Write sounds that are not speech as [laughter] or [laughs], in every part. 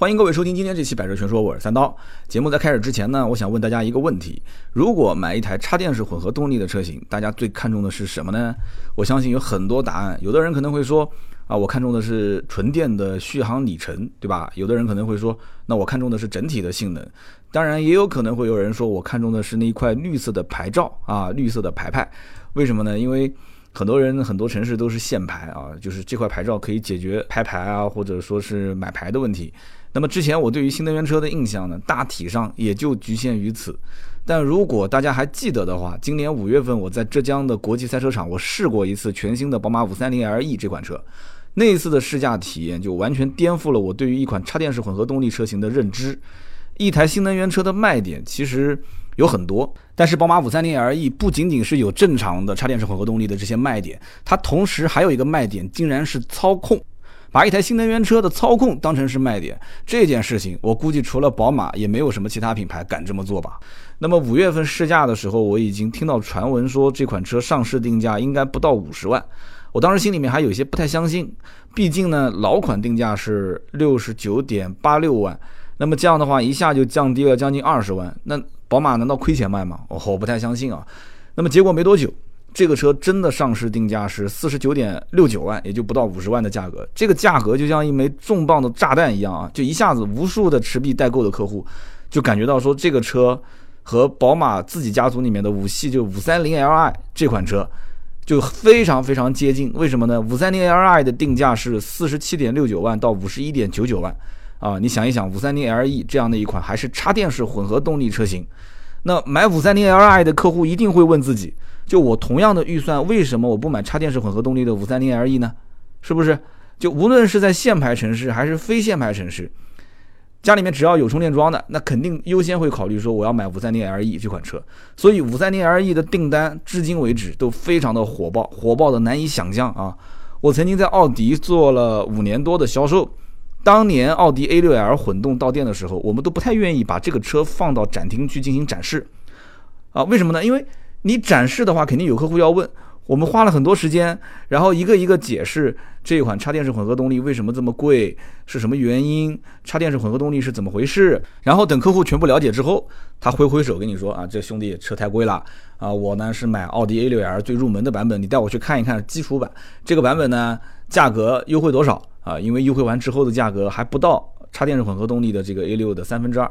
欢迎各位收听今天这期《百车全说》，我是三刀。节目在开始之前呢，我想问大家一个问题：如果买一台插电式混合动力的车型，大家最看重的是什么呢？我相信有很多答案。有的人可能会说，啊，我看中的是纯电的续航里程，对吧？有的人可能会说，那我看中的是整体的性能。当然，也有可能会有人说我看中的是那一块绿色的牌照啊，绿色的牌牌。为什么呢？因为很多人很多城市都是限牌啊，就是这块牌照可以解决拍牌啊，或者说是买牌的问题。那么之前我对于新能源车的印象呢，大体上也就局限于此。但如果大家还记得的话，今年五月份我在浙江的国际赛车场，我试过一次全新的宝马五三零 LE 这款车。那一次的试驾体验就完全颠覆了我对于一款插电式混合动力车型的认知。一台新能源车的卖点其实有很多，但是宝马五三零 LE 不仅仅是有正常的插电式混合动力的这些卖点，它同时还有一个卖点，竟然是操控。把一台新能源车的操控当成是卖点，这件事情我估计除了宝马，也没有什么其他品牌敢这么做吧。那么五月份试驾的时候，我已经听到传闻说这款车上市定价应该不到五十万，我当时心里面还有些不太相信，毕竟呢老款定价是六十九点八六万，那么这样的话一下就降低了将近二十万，那宝马难道亏钱卖吗？我不太相信啊。那么结果没多久。这个车真的上市定价是四十九点六九万，也就不到五十万的价格。这个价格就像一枚重磅的炸弹一样啊！就一下子，无数的持币代购的客户就感觉到说，这个车和宝马自己家族里面的五系，就五三零 Li 这款车就非常非常接近。为什么呢？五三零 Li 的定价是四十七点六九万到五十一点九九万啊！你想一想，五三零 LE 这样的一款还是插电式混合动力车型，那买五三零 Li 的客户一定会问自己。就我同样的预算，为什么我不买插电式混合动力的五三零 LE 呢？是不是？就无论是在限牌城市还是非限牌城市，家里面只要有充电桩的，那肯定优先会考虑说我要买五三零 LE 这款车。所以五三零 LE 的订单至今为止都非常的火爆，火爆的难以想象啊！我曾经在奥迪做了五年多的销售，当年奥迪 A6L 混动到店的时候，我们都不太愿意把这个车放到展厅去进行展示啊？为什么呢？因为你展示的话，肯定有客户要问。我们花了很多时间，然后一个一个解释这一款插电式混合动力为什么这么贵，是什么原因，插电式混合动力是怎么回事。然后等客户全部了解之后，他挥挥手跟你说：“啊，这兄弟车太贵了啊！我呢是买奥迪 A6L 最入门的版本，你带我去看一看基础版。这个版本呢，价格优惠多少啊？因为优惠完之后的价格还不到插电式混合动力的这个 A6 的三分之二，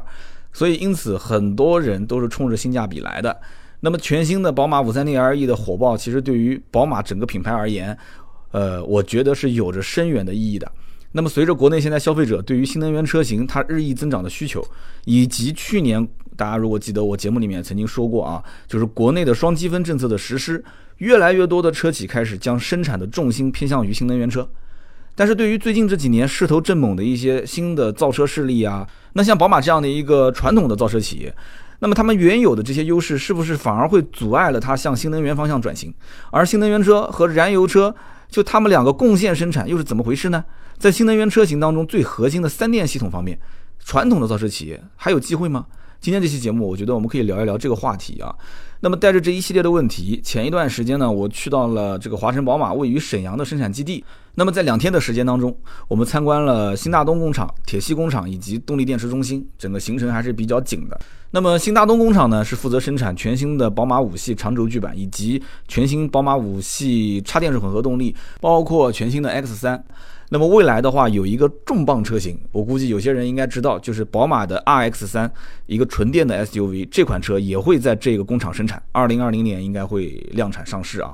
所以因此很多人都是冲着性价比来的。”那么全新的宝马五三零 LE 的火爆，其实对于宝马整个品牌而言，呃，我觉得是有着深远的意义的。那么随着国内现在消费者对于新能源车型它日益增长的需求，以及去年大家如果记得我节目里面曾经说过啊，就是国内的双积分政策的实施，越来越多的车企开始将生产的重心偏向于新能源车。但是对于最近这几年势头正猛的一些新的造车势力啊，那像宝马这样的一个传统的造车企业。那么他们原有的这些优势，是不是反而会阻碍了它向新能源方向转型？而新能源车和燃油车，就他们两个共线生产，又是怎么回事呢？在新能源车型当中，最核心的三电系统方面，传统的造车企业还有机会吗？今天这期节目，我觉得我们可以聊一聊这个话题啊。那么带着这一系列的问题，前一段时间呢，我去到了这个华晨宝马位于沈阳的生产基地。那么在两天的时间当中，我们参观了新大东工厂、铁西工厂以及动力电池中心，整个行程还是比较紧的。那么新大东工厂呢，是负责生产全新的宝马五系长轴距版以及全新宝马五系插电式混合动力，包括全新的 X 三。那么未来的话，有一个重磅车型，我估计有些人应该知道，就是宝马的 RX 三，一个纯电的 SUV，这款车也会在这个工厂生产，二零二零年应该会量产上市啊。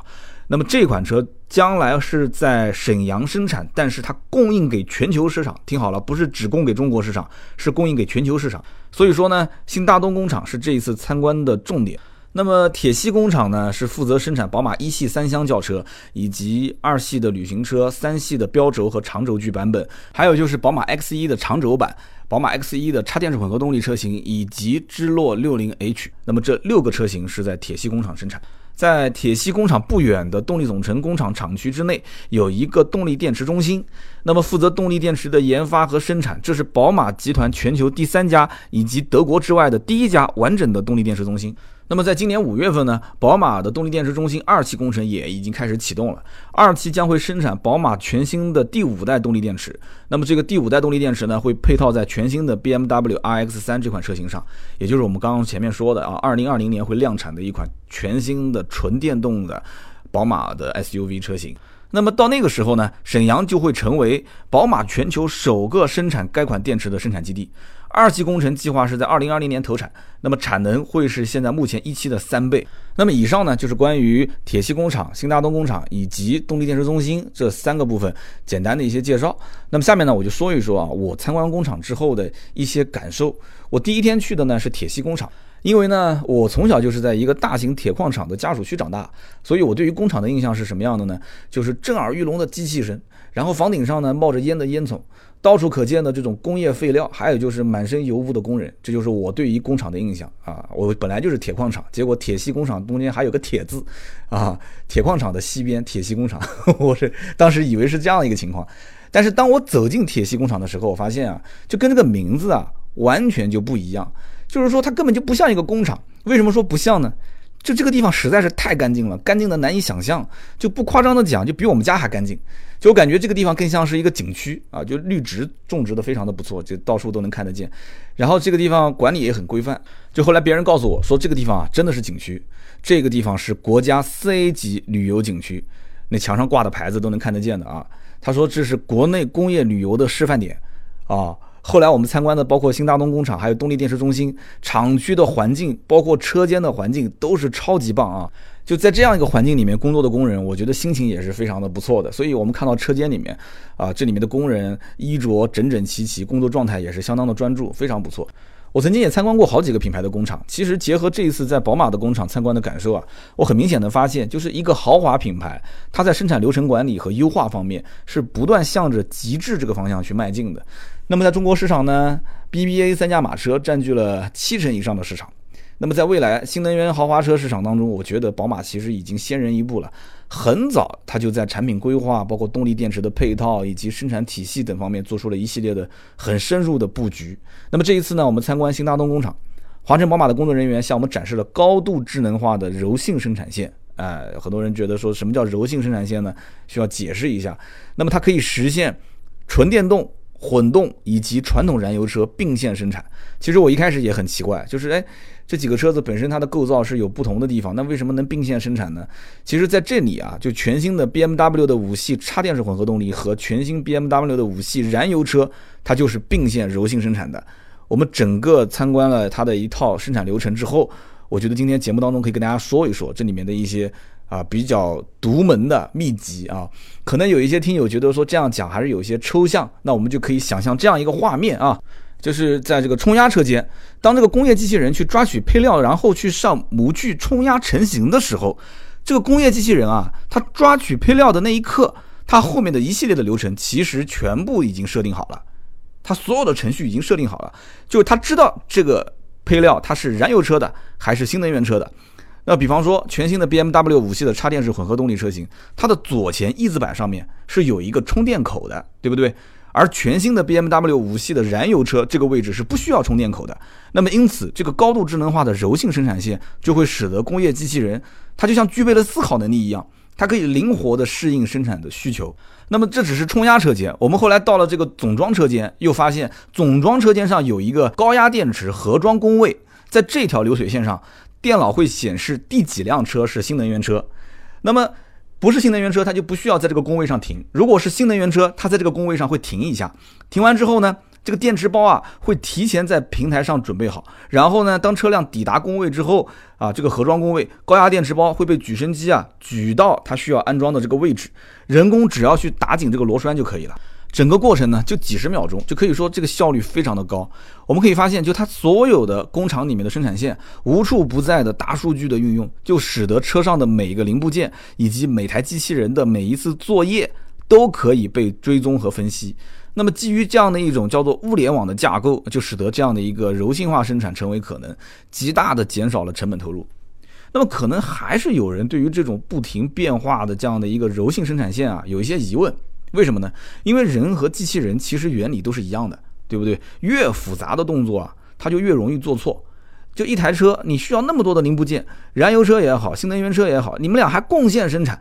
那么这款车将来是在沈阳生产，但是它供应给全球市场，听好了，不是只供给中国市场，是供应给全球市场。所以说呢，新大东工厂是这一次参观的重点。那么铁西工厂呢，是负责生产宝马一系三厢轿车，以及二系的旅行车、三系的标轴和长轴距版本，还有就是宝马 X 一的长轴版、宝马 X 一的插电式混合动力车型，以及芝洛六零 H。那么这六个车型是在铁西工厂生产。在铁西工厂不远的动力总成工厂厂区之内，有一个动力电池中心，那么负责动力电池的研发和生产。这是宝马集团全球第三家，以及德国之外的第一家完整的动力电池中心。那么在今年五月份呢，宝马的动力电池中心二期工程也已经开始启动了。二期将会生产宝马全新的第五代动力电池。那么这个第五代动力电池呢，会配套在全新的 BMW RX3 这款车型上，也就是我们刚刚前面说的啊，二零二零年会量产的一款全新的纯电动的宝马的 SUV 车型。那么到那个时候呢，沈阳就会成为宝马全球首个生产该款电池的生产基地。二期工程计划是在二零二零年投产，那么产能会是现在目前一期的三倍。那么以上呢，就是关于铁西工厂、新大东工厂以及动力电池中心这三个部分简单的一些介绍。那么下面呢，我就说一说啊，我参观工厂之后的一些感受。我第一天去的呢是铁西工厂。因为呢，我从小就是在一个大型铁矿厂的家属区长大，所以我对于工厂的印象是什么样的呢？就是震耳欲聋的机器声，然后房顶上呢冒着烟的烟囱，到处可见的这种工业废料，还有就是满身油污的工人，这就是我对于工厂的印象啊。我本来就是铁矿厂，结果铁西工厂中间还有个铁字，啊，铁矿厂的西边铁西工厂，[laughs] 我是当时以为是这样一个情况，但是当我走进铁西工厂的时候，我发现啊，就跟这个名字啊完全就不一样。就是说，它根本就不像一个工厂。为什么说不像呢？就这个地方实在是太干净了，干净的难以想象。就不夸张的讲，就比我们家还干净。就我感觉这个地方更像是一个景区啊，就绿植种植的非常的不错，就到处都能看得见。然后这个地方管理也很规范。就后来别人告诉我说，这个地方啊真的是景区，这个地方是国家四 A 级旅游景区，那墙上挂的牌子都能看得见的啊。他说这是国内工业旅游的示范点啊。后来我们参观的包括新大东工厂，还有动力电池中心厂区的环境，包括车间的环境都是超级棒啊！就在这样一个环境里面工作的工人，我觉得心情也是非常的不错的。所以我们看到车间里面啊，这里面的工人衣着整整齐齐，工作状态也是相当的专注，非常不错。我曾经也参观过好几个品牌的工厂，其实结合这一次在宝马的工厂参观的感受啊，我很明显的发现，就是一个豪华品牌，它在生产流程管理和优化方面是不断向着极致这个方向去迈进的。那么在中国市场呢，BBA 三驾马车占据了七成以上的市场。那么在未来新能源豪华车市场当中，我觉得宝马其实已经先人一步了。很早，它就在产品规划、包括动力电池的配套以及生产体系等方面做出了一系列的很深入的布局。那么这一次呢，我们参观新大东工厂，华晨宝马的工作人员向我们展示了高度智能化的柔性生产线。哎，很多人觉得说什么叫柔性生产线呢？需要解释一下。那么它可以实现纯电动。混动以及传统燃油车并线生产，其实我一开始也很奇怪，就是哎，这几个车子本身它的构造是有不同的地方，那为什么能并线生产呢？其实在这里啊，就全新的 BMW 的五系插电式混合动力和全新 BMW 的五系燃油车，它就是并线柔性生产的。我们整个参观了它的一套生产流程之后，我觉得今天节目当中可以跟大家说一说这里面的一些。啊，比较独门的秘籍啊，可能有一些听友觉得说这样讲还是有些抽象，那我们就可以想象这样一个画面啊，就是在这个冲压车间，当这个工业机器人去抓取配料，然后去上模具冲压成型的时候，这个工业机器人啊，它抓取配料的那一刻，它后面的一系列的流程其实全部已经设定好了，它所有的程序已经设定好了，就是它知道这个配料它是燃油车的还是新能源车的。那比方说，全新的 BMW 五系的插电式混合动力车型，它的左前翼子板上面是有一个充电口的，对不对？而全新的 BMW 五系的燃油车，这个位置是不需要充电口的。那么因此，这个高度智能化的柔性生产线就会使得工业机器人，它就像具备了思考能力一样，它可以灵活的适应生产的需求。那么这只是冲压车间，我们后来到了这个总装车间，又发现总装车间上有一个高压电池盒装工位，在这条流水线上。电脑会显示第几辆车是新能源车，那么不是新能源车，它就不需要在这个工位上停。如果是新能源车，它在这个工位上会停一下，停完之后呢，这个电池包啊会提前在平台上准备好，然后呢，当车辆抵达工位之后啊，这个盒装工位高压电池包会被举升机啊举到它需要安装的这个位置，人工只要去打紧这个螺栓就可以了。整个过程呢，就几十秒钟，就可以说这个效率非常的高。我们可以发现，就它所有的工厂里面的生产线，无处不在的大数据的运用，就使得车上的每一个零部件以及每台机器人的每一次作业都可以被追踪和分析。那么基于这样的一种叫做物联网的架构，就使得这样的一个柔性化生产成为可能，极大的减少了成本投入。那么可能还是有人对于这种不停变化的这样的一个柔性生产线啊，有一些疑问。为什么呢？因为人和机器人其实原理都是一样的，对不对？越复杂的动作啊，它就越容易做错。就一台车，你需要那么多的零部件，燃油车也好，新能源车也好，你们俩还共线生产，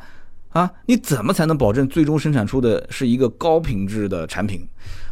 啊，你怎么才能保证最终生产出的是一个高品质的产品？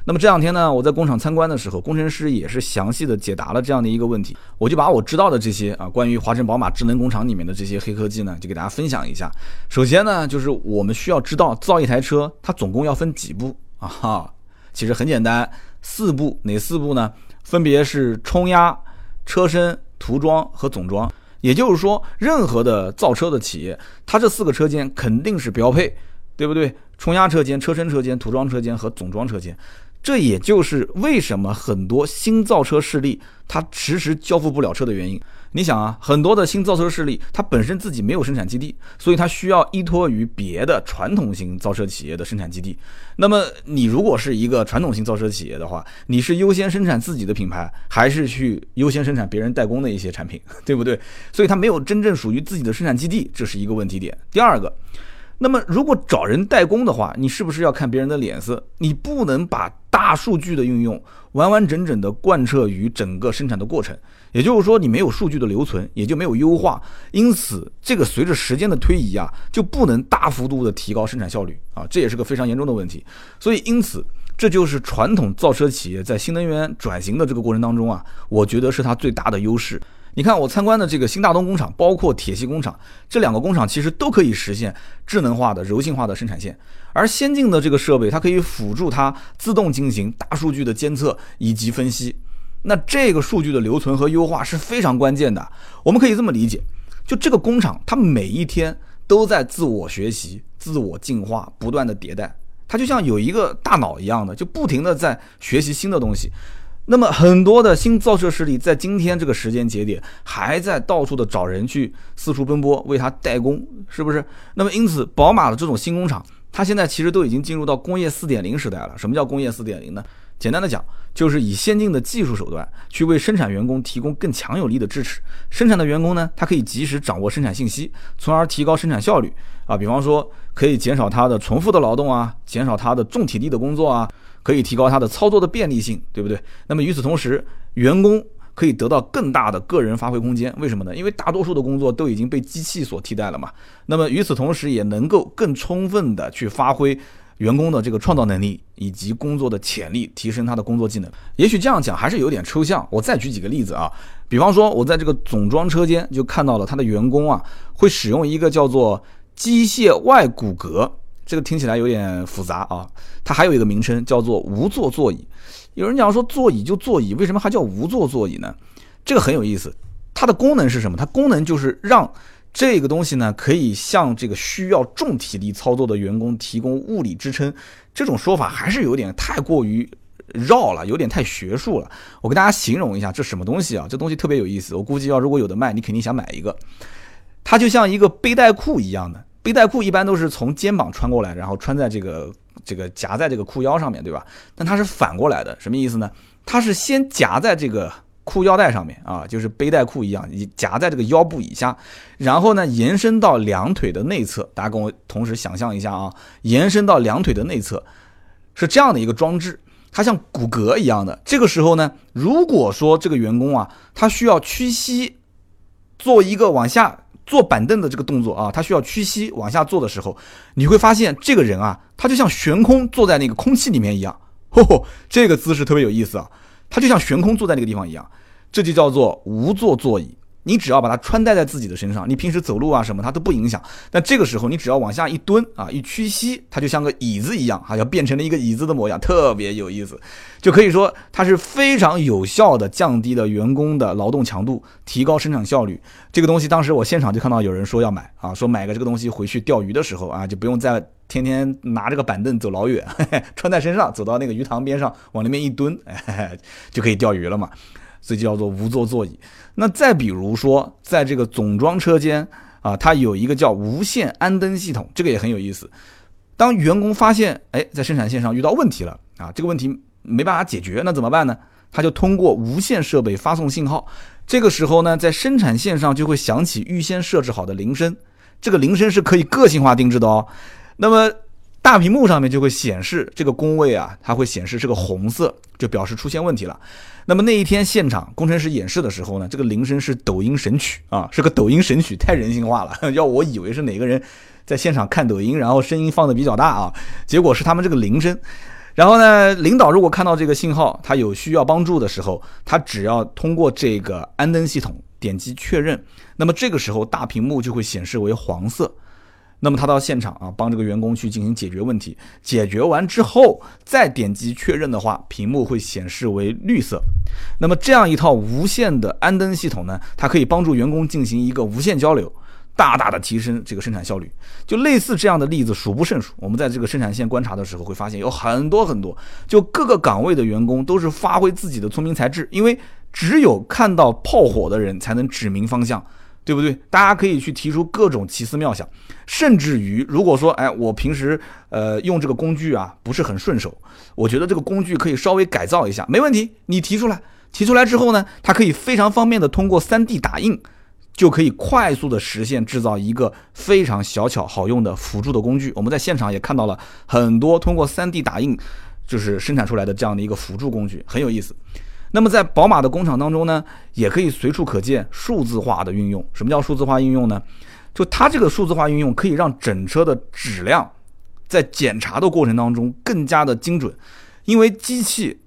那么这两天呢，我在工厂参观的时候，工程师也是详细的解答了这样的一个问题。我就把我知道的这些啊，关于华晨宝马智能工厂里面的这些黑科技呢，就给大家分享一下。首先呢，就是我们需要知道造一台车，它总共要分几步啊？哈，其实很简单，四步。哪四步呢？分别是冲压、车身、涂装和总装。也就是说，任何的造车的企业，它这四个车间肯定是标配，对不对？冲压车间、车身车间、涂装车间和总装车间。这也就是为什么很多新造车势力它迟迟交付不了车的原因。你想啊，很多的新造车势力它本身自己没有生产基地，所以它需要依托于别的传统型造车企业的生产基地。那么你如果是一个传统型造车企业的话，你是优先生产自己的品牌，还是去优先生产别人代工的一些产品，对不对？所以它没有真正属于自己的生产基地，这是一个问题点。第二个。那么，如果找人代工的话，你是不是要看别人的脸色？你不能把大数据的运用完完整整的贯彻于整个生产的过程。也就是说，你没有数据的留存，也就没有优化。因此，这个随着时间的推移啊，就不能大幅度的提高生产效率啊，这也是个非常严重的问题。所以，因此，这就是传统造车企业在新能源转型的这个过程当中啊，我觉得是它最大的优势。你看我参观的这个新大东工厂，包括铁西工厂，这两个工厂其实都可以实现智能化的、柔性化的生产线。而先进的这个设备，它可以辅助它自动进行大数据的监测以及分析。那这个数据的留存和优化是非常关键的。我们可以这么理解：就这个工厂，它每一天都在自我学习、自我进化、不断的迭代。它就像有一个大脑一样的，就不停的在学习新的东西。那么很多的新造车势力在今天这个时间节点，还在到处的找人去四处奔波为他代工，是不是？那么因此，宝马的这种新工厂，它现在其实都已经进入到工业四点零时代了。什么叫工业四点零呢？简单的讲，就是以先进的技术手段去为生产员工提供更强有力的支持。生产的员工呢，他可以及时掌握生产信息，从而提高生产效率啊。比方说，可以减少他的重复的劳动啊，减少他的重体力的工作啊。可以提高它的操作的便利性，对不对？那么与此同时，员工可以得到更大的个人发挥空间。为什么呢？因为大多数的工作都已经被机器所替代了嘛。那么与此同时，也能够更充分的去发挥员工的这个创造能力以及工作的潜力，提升他的工作技能。也许这样讲还是有点抽象。我再举几个例子啊，比方说，我在这个总装车间就看到了他的员工啊，会使用一个叫做机械外骨骼。这个听起来有点复杂啊，它还有一个名称叫做无座座椅。有人讲说座椅就座椅，为什么还叫无座座椅呢？这个很有意思，它的功能是什么？它功能就是让这个东西呢，可以向这个需要重体力操作的员工提供物理支撑。这种说法还是有点太过于绕了，有点太学术了。我给大家形容一下，这什么东西啊？这东西特别有意思，我估计要如果有的卖，你肯定想买一个。它就像一个背带裤一样的。背带裤一般都是从肩膀穿过来，然后穿在这个这个夹在这个裤腰上面对吧？但它是反过来的，什么意思呢？它是先夹在这个裤腰带上面啊，就是背带裤一样，夹在这个腰部以下，然后呢延伸到两腿的内侧。大家跟我同时想象一下啊，延伸到两腿的内侧是这样的一个装置，它像骨骼一样的。这个时候呢，如果说这个员工啊，他需要屈膝做一个往下。坐板凳的这个动作啊，他需要屈膝往下坐的时候，你会发现这个人啊，他就像悬空坐在那个空气里面一样。嚯，这个姿势特别有意思啊，他就像悬空坐在那个地方一样，这就叫做无坐座椅。你只要把它穿戴在自己的身上，你平时走路啊什么它都不影响。但这个时候你只要往下一蹲啊，一屈膝，它就像个椅子一样，啊，要变成了一个椅子的模样，特别有意思。就可以说它是非常有效的降低了员工的劳动强度，提高生产效率。这个东西当时我现场就看到有人说要买啊，说买个这个东西回去钓鱼的时候啊，就不用再天天拿这个板凳走老远，穿在身上走到那个鱼塘边上往那边一蹲，就可以钓鱼了嘛。这就叫做无座座椅。那再比如说，在这个总装车间啊，它有一个叫无线安灯系统，这个也很有意思。当员工发现，哎，在生产线上遇到问题了啊，这个问题没办法解决，那怎么办呢？他就通过无线设备发送信号，这个时候呢，在生产线上就会响起预先设置好的铃声，这个铃声是可以个性化定制的哦。那么大屏幕上面就会显示这个工位啊，它会显示是个红色，就表示出现问题了。那么那一天现场工程师演示的时候呢，这个铃声是抖音神曲啊，是个抖音神曲，太人性化了，[laughs] 要我以为是哪个人在现场看抖音，然后声音放的比较大啊，结果是他们这个铃声。然后呢，领导如果看到这个信号，他有需要帮助的时候，他只要通过这个安灯系统点击确认，那么这个时候大屏幕就会显示为黄色。那么他到现场啊，帮这个员工去进行解决问题，解决完之后再点击确认的话，屏幕会显示为绿色。那么这样一套无线的安灯系统呢，它可以帮助员工进行一个无线交流。大大的提升这个生产效率，就类似这样的例子数不胜数。我们在这个生产线观察的时候，会发现有很多很多，就各个岗位的员工都是发挥自己的聪明才智，因为只有看到炮火的人才能指明方向，对不对？大家可以去提出各种奇思妙想，甚至于如果说，哎，我平时呃用这个工具啊不是很顺手，我觉得这个工具可以稍微改造一下，没问题，你提出来，提出来之后呢，它可以非常方便的通过 3D 打印。就可以快速的实现制造一个非常小巧好用的辅助的工具。我们在现场也看到了很多通过 3D 打印就是生产出来的这样的一个辅助工具，很有意思。那么在宝马的工厂当中呢，也可以随处可见数字化的运用。什么叫数字化运用呢？就它这个数字化运用可以让整车的质量在检查的过程当中更加的精准，因为机器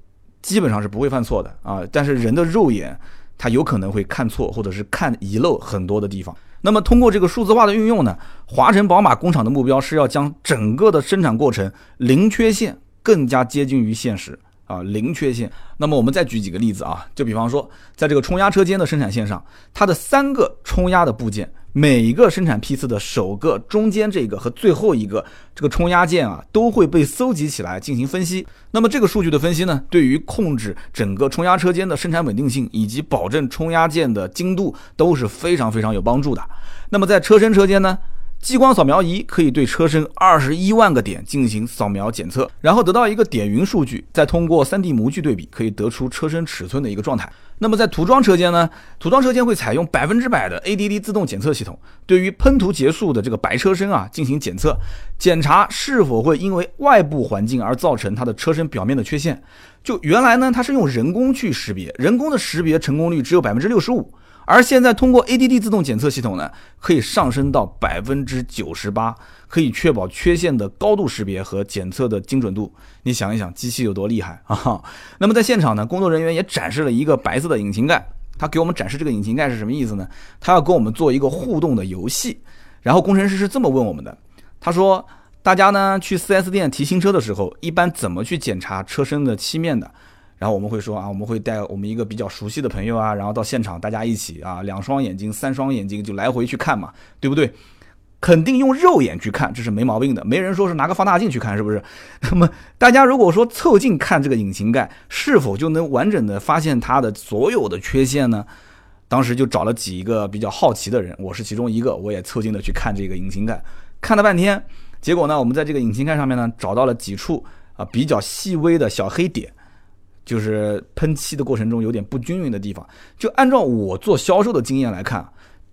基本上是不会犯错的啊，但是人的肉眼。它有可能会看错，或者是看遗漏很多的地方。那么通过这个数字化的运用呢，华晨宝马工厂的目标是要将整个的生产过程零缺陷，更加接近于现实啊，零缺陷。那么我们再举几个例子啊，就比方说，在这个冲压车间的生产线上，它的三个冲压的部件。每一个生产批次的首个、中间这个和最后一个这个冲压件啊，都会被搜集起来进行分析。那么这个数据的分析呢，对于控制整个冲压车间的生产稳定性以及保证冲压件的精度都是非常非常有帮助的。那么在车身车间呢，激光扫描仪可以对车身二十一万个点进行扫描检测，然后得到一个点云数据，再通过 3D 模具对比，可以得出车身尺寸的一个状态。那么在涂装车间呢？涂装车间会采用百分之百的 ADD 自动检测系统，对于喷涂结束的这个白车身啊进行检测，检查是否会因为外部环境而造成它的车身表面的缺陷。就原来呢，它是用人工去识别，人工的识别成功率只有百分之六十五。而现在通过 ADD 自动检测系统呢，可以上升到百分之九十八，可以确保缺陷的高度识别和检测的精准度。你想一想，机器有多厉害 [laughs] 啊！那么在现场呢，工作人员也展示了一个白色的引擎盖，他给我们展示这个引擎盖是什么意思呢？他要跟我们做一个互动的游戏。然后工程师是这么问我们的，他说：“大家呢去 4S 店提新车的时候，一般怎么去检查车身的漆面的？”然后我们会说啊，我们会带我们一个比较熟悉的朋友啊，然后到现场，大家一起啊，两双眼睛、三双眼睛就来回去看嘛，对不对？肯定用肉眼去看，这是没毛病的，没人说是拿个放大镜去看，是不是？[laughs] 那么大家如果说凑近看这个引擎盖，是否就能完整的发现它的所有的缺陷呢？当时就找了几个比较好奇的人，我是其中一个，我也凑近的去看这个引擎盖，看了半天，结果呢，我们在这个引擎盖上面呢，找到了几处啊比较细微的小黑点。就是喷漆的过程中有点不均匀的地方，就按照我做销售的经验来看，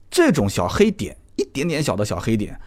这种小黑点，一点点小的小黑点，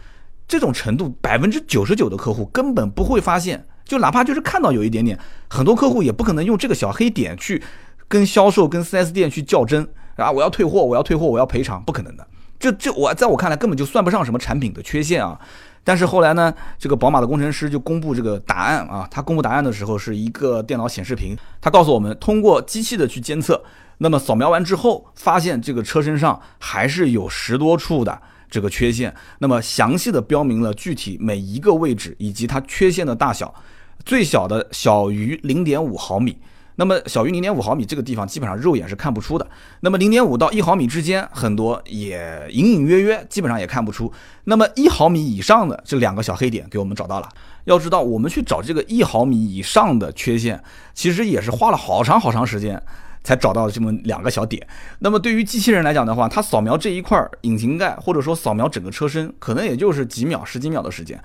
这种程度百分之九十九的客户根本不会发现，就哪怕就是看到有一点点，很多客户也不可能用这个小黑点去跟销售、跟 4S 店去较真啊，我要退货，我要退货，我要赔偿，不可能的。这这我在我看来根本就算不上什么产品的缺陷啊。但是后来呢，这个宝马的工程师就公布这个答案啊。他公布答案的时候是一个电脑显示屏，他告诉我们，通过机器的去监测，那么扫描完之后，发现这个车身上还是有十多处的这个缺陷。那么详细的标明了具体每一个位置以及它缺陷的大小，最小的小于零点五毫米。那么小于零点五毫米这个地方基本上肉眼是看不出的，那么零点五到一毫米之间很多也隐隐约约，基本上也看不出。那么一毫米以上的这两个小黑点给我们找到了。要知道我们去找这个一毫米以上的缺陷，其实也是花了好长好长时间才找到这么两个小点。那么对于机器人来讲的话，它扫描这一块引擎盖或者说扫描整个车身，可能也就是几秒十几秒的时间。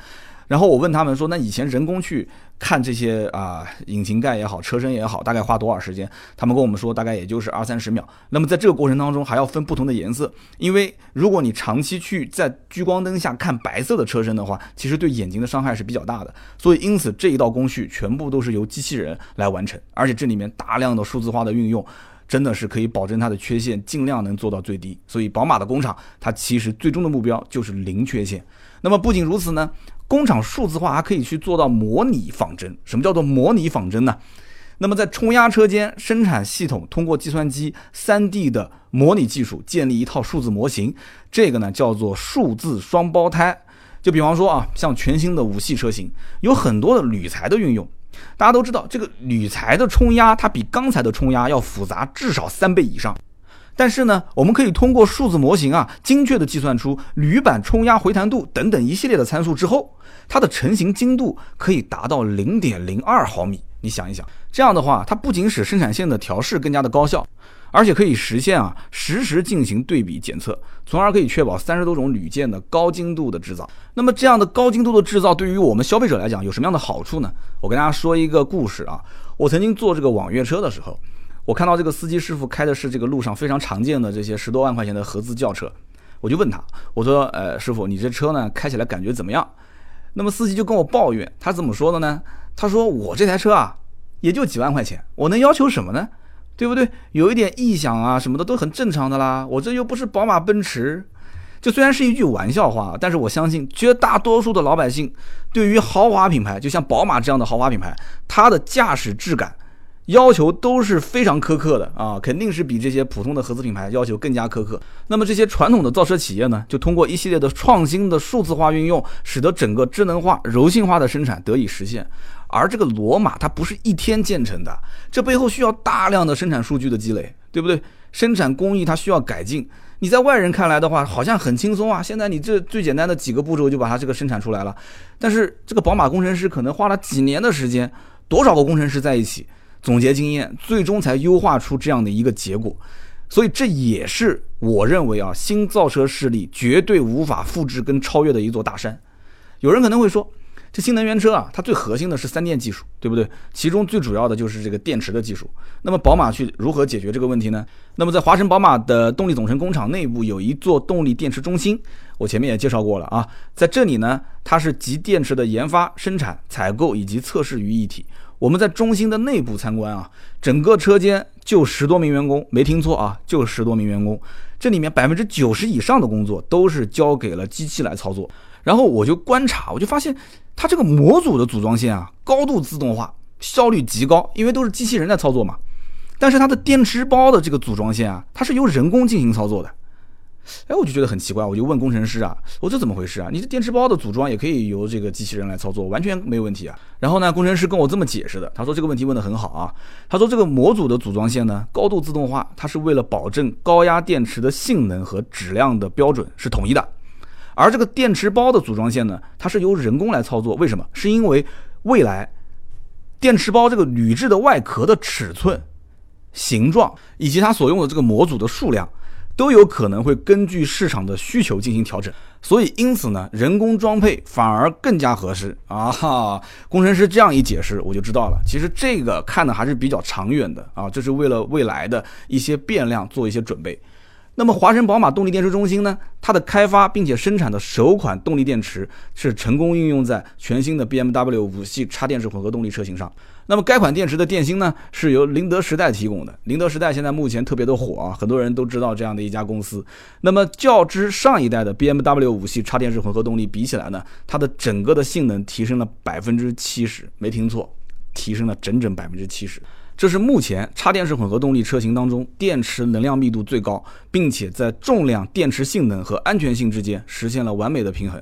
然后我问他们说，那以前人工去看这些啊，引擎盖也好，车身也好，大概花多少时间？他们跟我们说，大概也就是二三十秒。那么在这个过程当中，还要分不同的颜色，因为如果你长期去在聚光灯下看白色的车身的话，其实对眼睛的伤害是比较大的。所以因此这一道工序全部都是由机器人来完成，而且这里面大量的数字化的运用，真的是可以保证它的缺陷尽量能做到最低。所以宝马的工厂，它其实最终的目标就是零缺陷。那么不仅如此呢？工厂数字化还可以去做到模拟仿真。什么叫做模拟仿真呢？那么在冲压车间，生产系统通过计算机 3D 的模拟技术建立一套数字模型，这个呢叫做数字双胞胎。就比方说啊，像全新的五系车型，有很多的铝材的运用。大家都知道，这个铝材的冲压它比钢材的冲压要复杂至少三倍以上。但是呢，我们可以通过数字模型啊，精确的计算出铝板冲压回弹度等等一系列的参数之后，它的成型精度可以达到零点零二毫米。你想一想，这样的话，它不仅使生产线的调试更加的高效，而且可以实现啊实时进行对比检测，从而可以确保三十多种铝件的高精度的制造。那么这样的高精度的制造对于我们消费者来讲有什么样的好处呢？我跟大家说一个故事啊，我曾经坐这个网约车的时候。我看到这个司机师傅开的是这个路上非常常见的这些十多万块钱的合资轿车，我就问他，我说，呃，师傅，你这车呢开起来感觉怎么样？那么司机就跟我抱怨，他怎么说的呢？他说我这台车啊，也就几万块钱，我能要求什么呢？对不对？有一点异响啊什么的都很正常的啦，我这又不是宝马奔驰。就虽然是一句玩笑话，但是我相信绝大多数的老百姓对于豪华品牌，就像宝马这样的豪华品牌，它的驾驶质感。要求都是非常苛刻的啊，肯定是比这些普通的合资品牌要求更加苛刻。那么这些传统的造车企业呢，就通过一系列的创新的数字化运用，使得整个智能化、柔性化的生产得以实现。而这个罗马它不是一天建成的，这背后需要大量的生产数据的积累，对不对？生产工艺它需要改进。你在外人看来的话，好像很轻松啊。现在你这最简单的几个步骤就把它这个生产出来了，但是这个宝马工程师可能花了几年的时间，多少个工程师在一起。总结经验，最终才优化出这样的一个结果，所以这也是我认为啊，新造车势力绝对无法复制跟超越的一座大山。有人可能会说，这新能源车啊，它最核心的是三电技术，对不对？其中最主要的就是这个电池的技术。那么宝马去如何解决这个问题呢？那么在华晨宝马的动力总成工厂内部有一座动力电池中心，我前面也介绍过了啊，在这里呢，它是集电池的研发、生产、采购以及测试于一体。我们在中心的内部参观啊，整个车间就十多名员工，没听错啊，就十多名员工。这里面百分之九十以上的工作都是交给了机器来操作。然后我就观察，我就发现它这个模组的组装线啊，高度自动化，效率极高，因为都是机器人在操作嘛。但是它的电池包的这个组装线啊，它是由人工进行操作的。哎，我就觉得很奇怪，我就问工程师啊，我这怎么回事啊？你这电池包的组装也可以由这个机器人来操作，完全没有问题啊。然后呢，工程师跟我这么解释的，他说这个问题问得很好啊。他说这个模组的组装线呢，高度自动化，它是为了保证高压电池的性能和质量的标准是统一的。而这个电池包的组装线呢，它是由人工来操作，为什么？是因为未来电池包这个铝制的外壳的尺寸、形状以及它所用的这个模组的数量。都有可能会根据市场的需求进行调整，所以因此呢，人工装配反而更加合适啊！哈，工程师这样一解释，我就知道了。其实这个看的还是比较长远的啊，这是为了未来的一些变量做一些准备。那么华晨宝马动力电池中心呢，它的开发并且生产的首款动力电池是成功运用在全新的 BMW 五系插电式混合动力车型上。那么该款电池的电芯呢，是由宁德时代提供的。宁德时代现在目前特别的火啊，很多人都知道这样的一家公司。那么较之上一代的 BMW 五系插电式混合动力比起来呢，它的整个的性能提升了百分之七十，没听错，提升了整整百分之七十。这是目前插电式混合动力车型当中电池能量密度最高，并且在重量、电池性能和安全性之间实现了完美的平衡。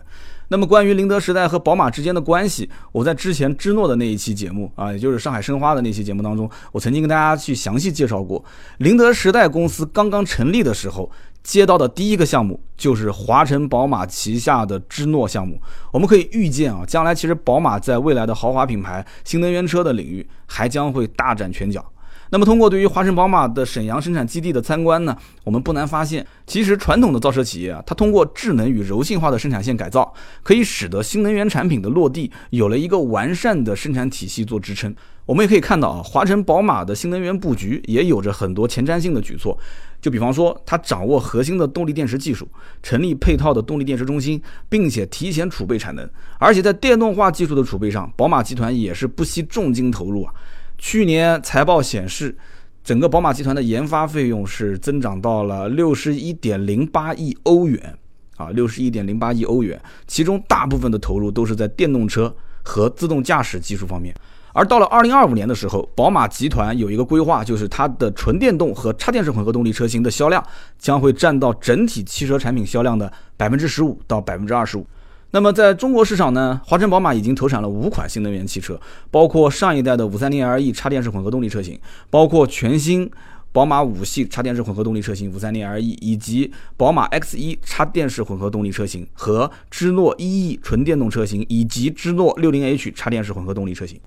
那么关于宁德时代和宝马之间的关系，我在之前芝诺的那一期节目啊，也就是上海申花的那期节目当中，我曾经跟大家去详细介绍过。宁德时代公司刚刚成立的时候，接到的第一个项目就是华晨宝马旗下的芝诺项目。我们可以预见啊，将来其实宝马在未来的豪华品牌新能源车的领域还将会大展拳脚。那么，通过对于华晨宝马的沈阳生产基地的参观呢，我们不难发现，其实传统的造车企业啊，它通过智能与柔性化的生产线改造，可以使得新能源产品的落地有了一个完善的生产体系做支撑。我们也可以看到啊，华晨宝马的新能源布局也有着很多前瞻性的举措。就比方说，它掌握核心的动力电池技术，成立配套的动力电池中心，并且提前储备产能。而且在电动化技术的储备上，宝马集团也是不惜重金投入啊。去年财报显示，整个宝马集团的研发费用是增长到了六十一点零八亿欧元啊，六十一点零八亿欧元，其中大部分的投入都是在电动车和自动驾驶技术方面。而到了二零二五年的时候，宝马集团有一个规划，就是它的纯电动和插电式混合动力车型的销量将会占到整体汽车产品销量的百分之十五到百分之二十五。那么在中国市场呢，华晨宝马已经投产了五款新能源汽车，包括上一代的五三零 LE 插电式混合动力车型，包括全新宝马五系插电式混合动力车型五三零 LE，以及宝马 X1 插电式混合动力车型和芝诺一 E 纯电动车型，以及芝诺六零 H 插电式混合动力车型。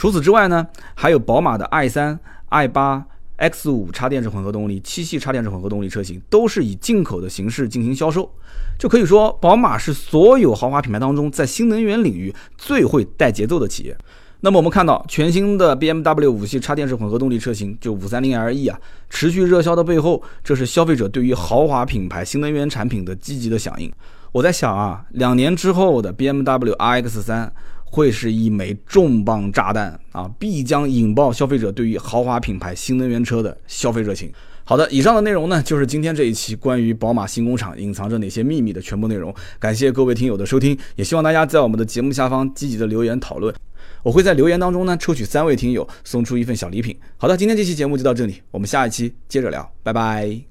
除此之外呢，还有宝马的 i 三、i 八。X 五插电式混合动力、七系插电式混合动力车型都是以进口的形式进行销售，就可以说宝马是所有豪华品牌当中在新能源领域最会带节奏的企业。那么我们看到全新的 BMW 五系插电式混合动力车型，就五三零 LE 啊，持续热销的背后，这是消费者对于豪华品牌新能源产品的积极的响应。我在想啊，两年之后的 BMW iX 三。会是一枚重磅炸弹啊！必将引爆消费者对于豪华品牌新能源车的消费热情。好的，以上的内容呢，就是今天这一期关于宝马新工厂隐藏着哪些秘密的全部内容。感谢各位听友的收听，也希望大家在我们的节目下方积极的留言讨论。我会在留言当中呢，抽取三位听友送出一份小礼品。好的，今天这期节目就到这里，我们下一期接着聊，拜拜。